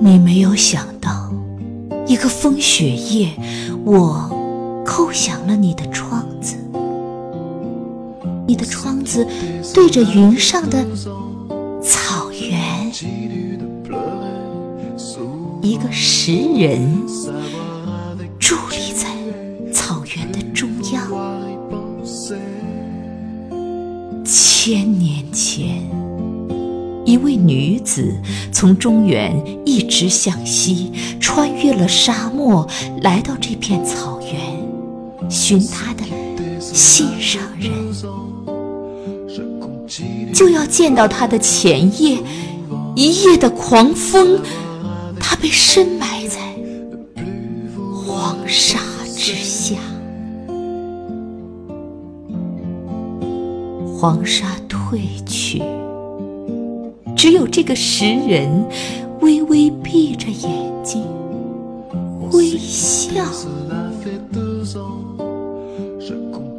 你没有想到，一个风雪夜，我叩响了你的窗子。你的窗子对着云上的草原，一个石人伫立在草原的中央。千年前，一位女子从中原一直向西，穿越了沙漠，来到这片草原，寻她的心上人。就要见到她的前夜，一夜的狂风，被深埋在黄沙之下。黄沙退去，只有这个石人微微闭着眼睛，微笑，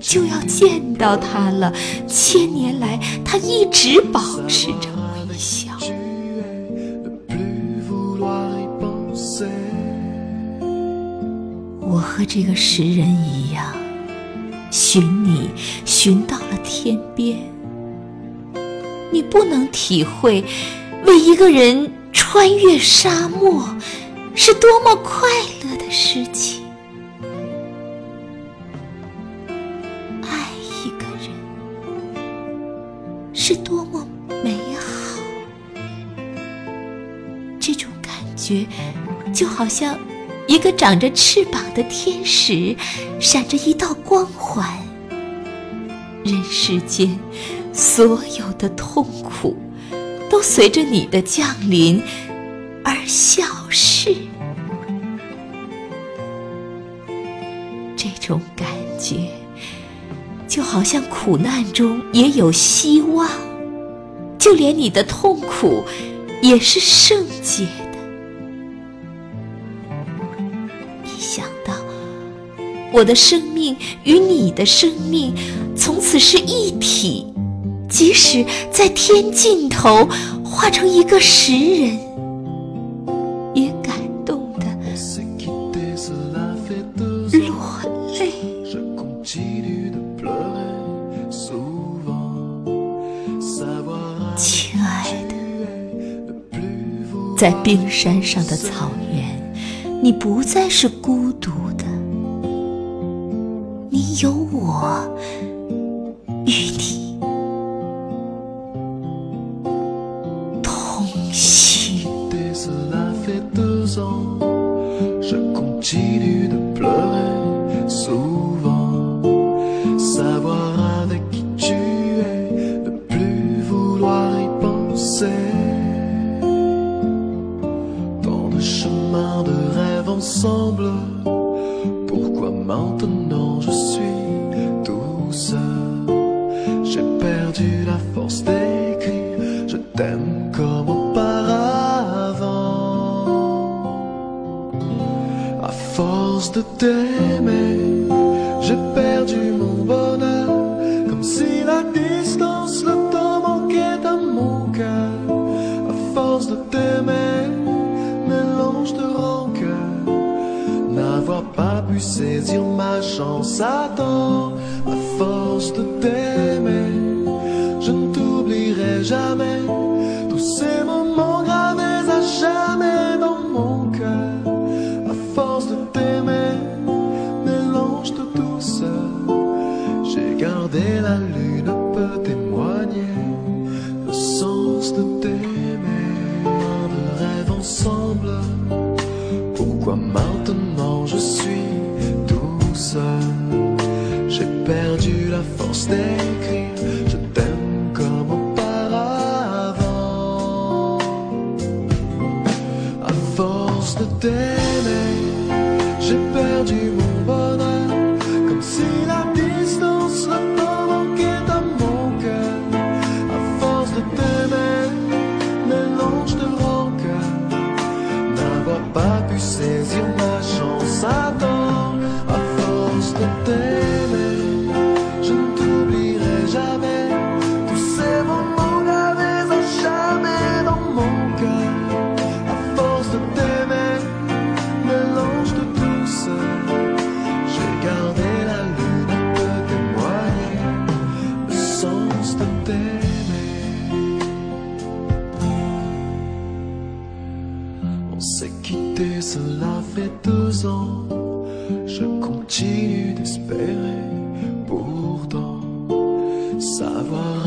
就要见到他了。千年来，他一直保持着微笑。我和这个石人一样，寻你寻到了天边。你不能体会，为一个人穿越沙漠是多么快乐的事情。爱一个人是多么美好，这种感觉就好像一个长着翅膀的天使，闪着一道光环。人世间所有的痛苦，都随着你的降临而消逝。这种感觉，就好像苦难中也有希望，就连你的痛苦也是圣洁的。我的生命与你的生命从此是一体。即使在天尽头化成一个石人，也感动的落泪。亲爱的，在冰山上的草原，你不再是孤独的，你有我与你同行。Je suis tout seul? J'ai perdu la force d'écrire, je t'aime comme auparavant. À force de t'aimer, j'ai perdu mon bonheur, comme si la distance, le temps manquait à mon cœur. À force de t'aimer, pu saisir ma chance à temps. À force de t'aimer, je ne t'oublierai jamais. Tous ces moments gravés à jamais dans mon cœur. À force de t'aimer, mélange de douceur. J'ai gardé la lune t'aimer, j'ai perdu mon C'est s'est quitté, cela fait deux ans. Je continue d'espérer pourtant savoir